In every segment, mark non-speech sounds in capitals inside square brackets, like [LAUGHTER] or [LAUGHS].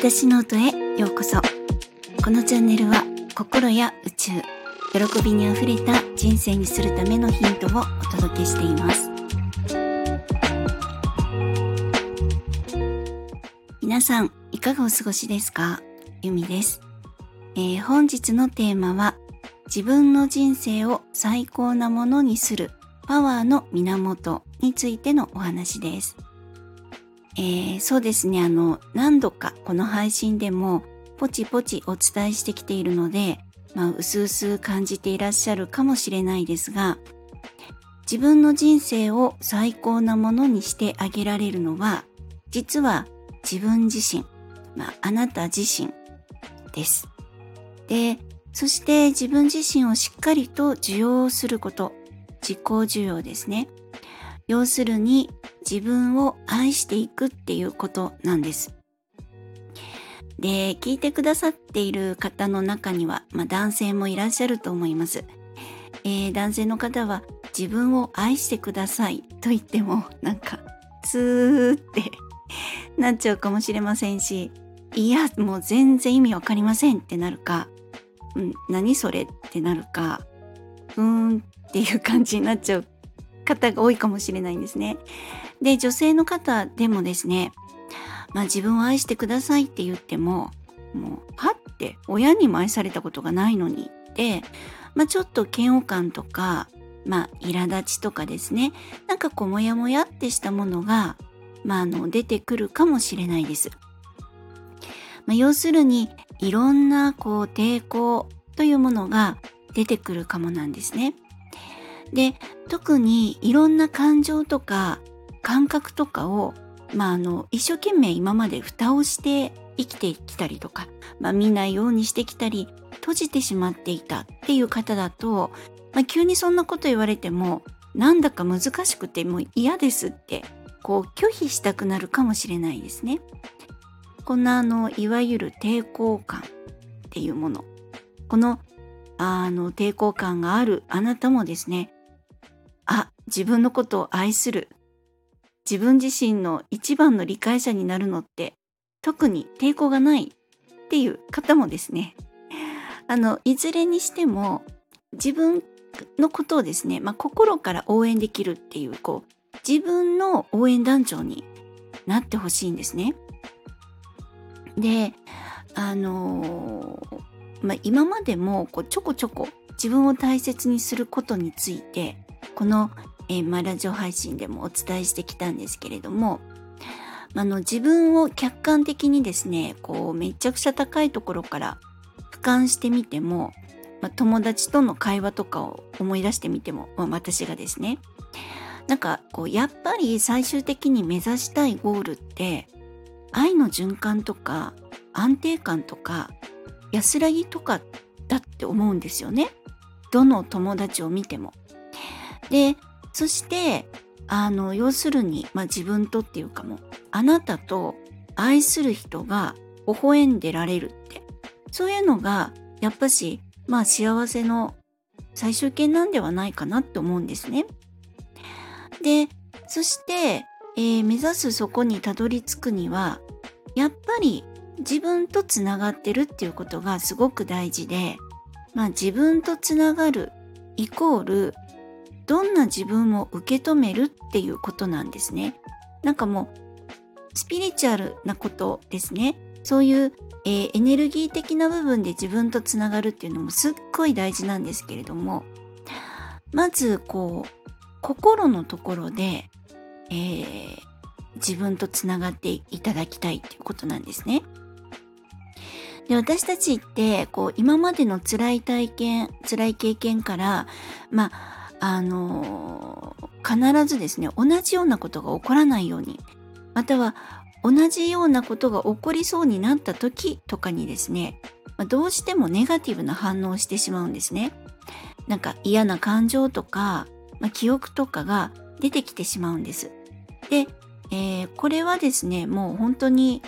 私の音へようこそ。このチャンネルは心や宇宙喜びにあふれた人生にするためのヒントをお届けしています。皆さんいかがお過ごしですか？ゆみです、えー、本日のテーマは自分の人生を最高なものにするパワーの源についてのお話です。えー、そうですね、あの、何度かこの配信でもポチポチお伝えしてきているので、まあ、うすうす感じていらっしゃるかもしれないですが、自分の人生を最高なものにしてあげられるのは、実は自分自身、まあ、あなた自身です。で、そして自分自身をしっかりと受容すること、自己受容ですね。要するに自分を愛していくっていうことなんです。で、聞いてくださっている方の中には、まあ、男性もいらっしゃると思います。えー、男性の方は自分を愛してくださいと言っても [LAUGHS] なんかスーって [LAUGHS] なっちゃうかもしれませんし、いや、もう全然意味わかりませんってなるか、うん、何それってなるか、うーんっていう感じになっちゃう方が多いかもしれないんですね。で、女性の方でもですね、まあ自分を愛してくださいって言っても、もう、はって親にも愛されたことがないのにで、まあちょっと嫌悪感とか、まあ苛立ちとかですね、なんかこうモヤモヤってしたものが、まああの出てくるかもしれないです。まあ、要するにいろんなこう抵抗というものが出てくるかもなんですね。で特にいろんな感情とか感覚とかを、まあ、あの一生懸命今まで蓋をして生きてきたりとか、まあ、見ないようにしてきたり閉じてしまっていたっていう方だと、まあ、急にそんなこと言われてもなんだか難しくてもう嫌ですってこう拒否したくなるかもしれないですね。こんなあのいわゆる抵抗感っていうものこのあの抵抗感があるあなたもですね、自分のことを愛する。自分自身の一番の理解者になるのって特に抵抗がないっていう方もですね、[LAUGHS] あの、いずれにしても自分のことをですね、まあ、心から応援できるっていう、こう、自分の応援団長になってほしいんですね。で、あのー、まあ、今までもこうちょこちょこ自分を大切にすることについてこの、えー、まラジオ配信でもお伝えしてきたんですけれども、あの自分を客観的にですねこうめちゃくちゃ高いところから俯瞰してみても、まあ、友達との会話とかを思い出してみても、まあ、私がですねなんかこうやっぱり最終的に目指したいゴールって愛の循環とか安定感とか安らぎとかだって思うんですよね。どの友達を見ても。で、そして、あの、要するに、まあ、自分とっていうかもあなたと愛する人が微笑んでられるって、そういうのが、やっぱし、まあ、幸せの最終形なんではないかなって思うんですね。で、そして、えー、目指すそこにたどり着くには、やっぱり自分とつながってるっていうことがすごく大事で、まあ自分とつながるイコールどんな自分を受け止めるっていうことなんですね。なんかもうスピリチュアルなことですね。そういう、えー、エネルギー的な部分で自分とつながるっていうのもすっごい大事なんですけれどもまずこう心のところで、えー、自分とつながっていただきたいっていうことなんですね。で私たちってこう今までの辛い体験辛い経験からまああの必ずですね同じようなことが起こらないようにまたは同じようなことが起こりそうになった時とかにですねどうしてもネガティブな反応をしてしまうんですね。なんか嫌な感情とか、まあ、記憶とかが出てきてしまうんです。で、えー、これはですねもう本当に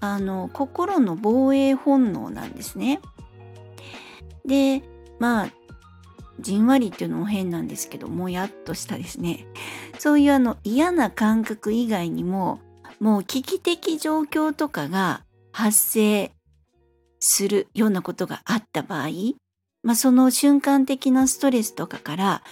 あの心の防衛本能なんですね。でまあじんわりっていうのも変なんですけどもやっとしたですね。そういうあの嫌な感覚以外にももう危機的状況とかが発生するようなことがあった場合、まあ、その瞬間的なストレスとかから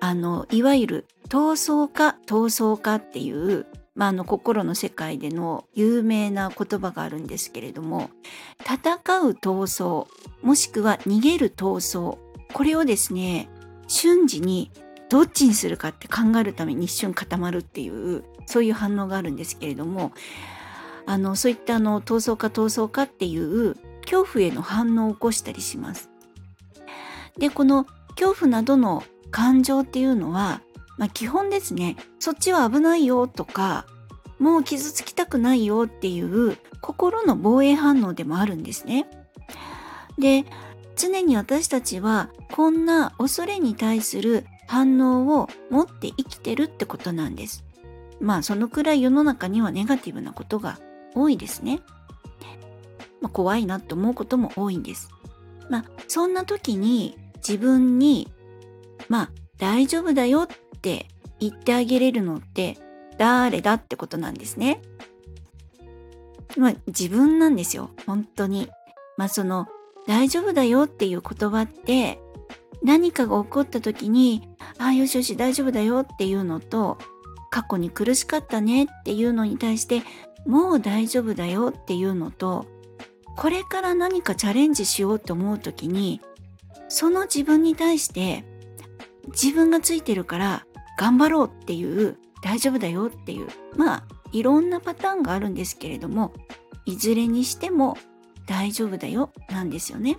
あのいわゆる闘争家闘争家っていう、まあ、あの心の世界での有名な言葉があるんですけれども戦う闘争もしくは逃げる闘争これをですね瞬時にどっちにするかって考えるために一瞬固まるっていうそういう反応があるんですけれどもあのそういったあの闘争か闘争かっていう恐怖への反応を起こしたりします。でこの恐怖などの感情っていうのは、まあ、基本ですねそっちは危ないよとかもう傷つきたくないよっていう心の防衛反応でもあるんですね。で常に私たちはこんな恐れに対する反応を持って生きてるってことなんです。まあそのくらい世の中にはネガティブなことが多いですね。まあ、怖いなって思うことも多いんです。まあそんな時に自分にまあ大丈夫だよって言ってあげれるのって誰だってことなんですね。まあ自分なんですよ本当に。まあその大丈夫だよっていう言葉って何かが起こった時にああよしよし大丈夫だよっていうのと過去に苦しかったねっていうのに対してもう大丈夫だよっていうのとこれから何かチャレンジしようと思う時にその自分に対して自分がついてるから頑張ろうっていう大丈夫だよっていうまあいろんなパターンがあるんですけれどもいずれにしても大丈夫だよなんですよね。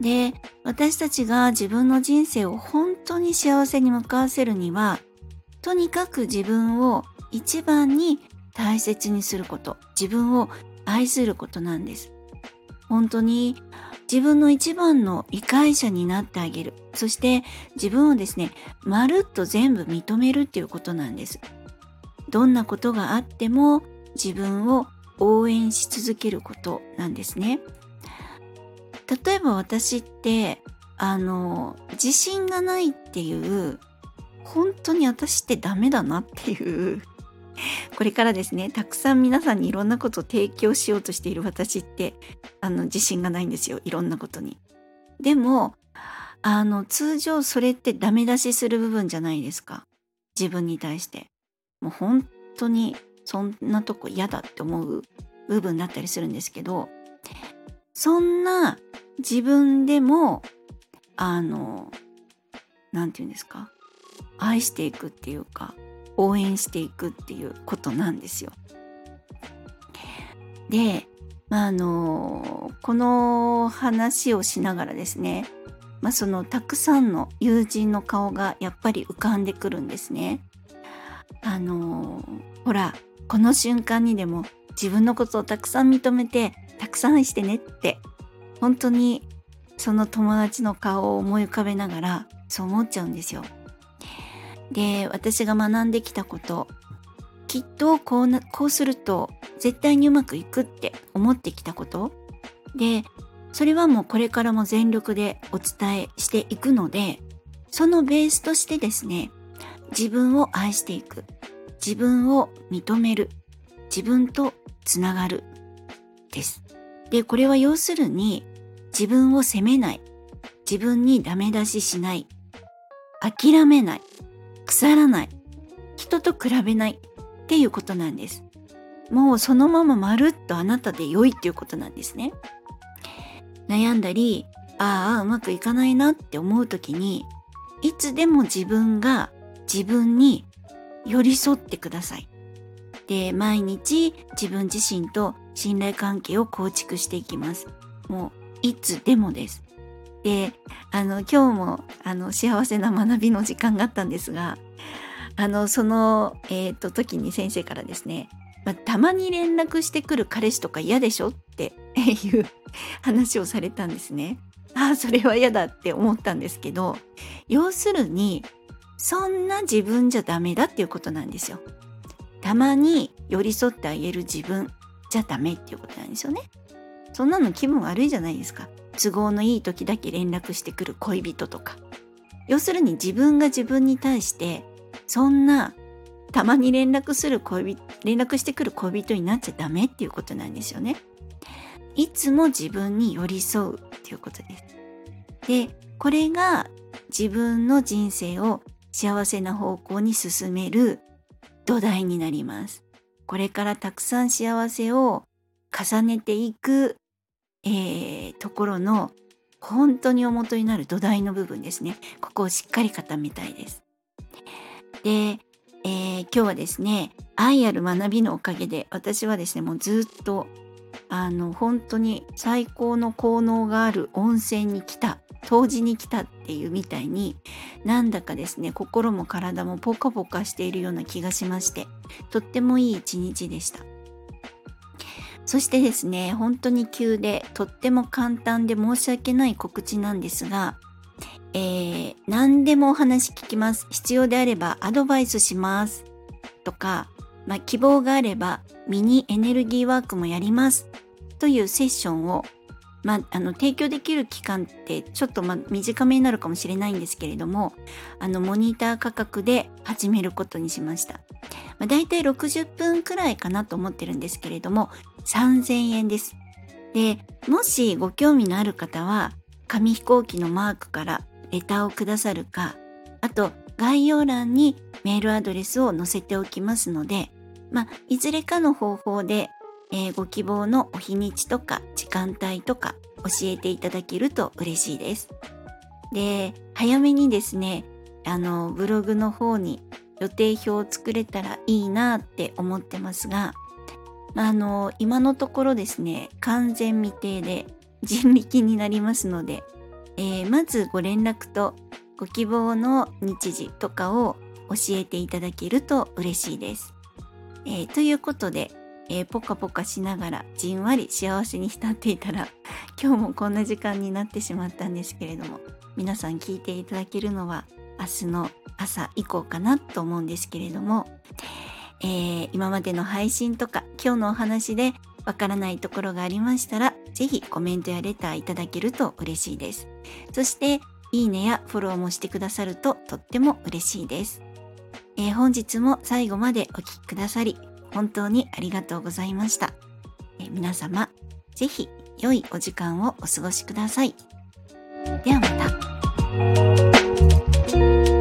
で私たちが自分の人生を本当に幸せに向かわせるにはとにかく自分を一番に大切にすること自分を愛することなんです。本当に自分の一番の理解者になってあげる。そして自分をですねまるっと全部認めるっていうことなんです。どんなことがあっても自分を応援し続けることなんですね例えば私ってあの自信がないっていう本当に私ってダメだなっていうこれからですねたくさん皆さんにいろんなことを提供しようとしている私ってあの自信がないんですよいろんなことに。でもあの通常それってダメ出しする部分じゃないですか自分に対して。もう本当にそんなとこ嫌だって思う部分だったりするんですけどそんな自分でもあの何て言うんですか？愛していくっていうか応援していくっていうことなんですよ。で、まあ、あのこの話をしながらですね、まあ、そのたくさんの友人の顔がやっぱり浮かんでくるんですね。あのほらこの瞬間にでも自分のことをたくさん認めてたくさん愛してねって本当にその友達の顔を思い浮かべながらそう思っちゃうんですよ。で私が学んできたこときっとこうなこうすると絶対にうまくいくって思ってきたことでそれはもうこれからも全力でお伝えしていくのでそのベースとしてですね自分を愛していく自分を認める。自分とつながる。です。でこれは要するに自分を責めない。自分にダメ出ししない。諦めない。腐らない。人と比べない。っていうことなんです。もうそのまままるっとあなたで良いっていうことなんですね。悩んだりああうまくいかないなって思う時にいつでも自分が自分に寄り添ってください。で毎日自分自身と信頼関係を構築していきます。もういつでもです。であの今日もあの幸せな学びの時間があったんですがあのその、えーと、時に先生からですね、まあ、たまに連絡してくる彼氏とか嫌でしょっていう [LAUGHS] 話をされたんですね。ああそれは嫌だって思ったんですけど要するにそんな自分じゃダメだっていうことなんですよ。たまに寄り添ってあげる自分じゃダメっていうことなんですよね。そんなの気分悪いじゃないですか。都合のいい時だけ連絡してくる恋人とか要するに自分が自分に対してそんなたまに連絡する恋人、連絡してくる恋人になっちゃダメっていうことなんですよね。いつも自分に寄り添うっていうことです。で、これが自分の人生を幸せな方向に進める土台になります。これからたくさん幸せを重ねていく、えー、ところの本当に元になる土台の部分ですね。ここをしっかり固めたいです。で、えー、今日はですね、愛ある学びのおかげで私はですね、もうずっとあの本当に最高の効能がある温泉に来た湯治に来たっていうみたいになんだかですね心も体もポカポカしているような気がしましてとってもいい一日でした。そしてですね本当に急でとっても簡単で申し訳ない告知なんですがえー、何でもお話聞きます。必要であればアドバイスします。とか、まあ、希望があればミニエネルギーワークもやりますというセッションをまあ、あの提供できる期間ってちょっとま短めになるかもしれないんですけれどもあのモニター価格で始めることにしました、まあ、だいたい60分くらいかなと思ってるんですけれども3000円です。でもしご興味のある方は紙飛行機のマークからレターをくださるかあと概要欄にメールアドレスを載せておきますので、まあ、いずれかの方法でえー、ご希望のお日にちとか時間帯とか教えていただけると嬉しいです。で、早めにですね、あの、ブログの方に予定表を作れたらいいなって思ってますが、あの、今のところですね、完全未定で人力になりますので、えー、まずご連絡とご希望の日時とかを教えていただけると嬉しいです。えー、ということで、えー、ポカポカしながらじんわり幸せに浸っていたら [LAUGHS] 今日もこんな時間になってしまったんですけれども皆さん聞いていただけるのは明日の朝以降かなと思うんですけれども、えー、今までの配信とか今日のお話でわからないところがありましたら是非コメントやレターいただけると嬉しいです。そしていいねやフォローもしてくださるととっても嬉しいです、えー、本日も最後までお聴きくださり本当にありがとうございました。え皆様、ぜひ良いお時間をお過ごしください。ではまた。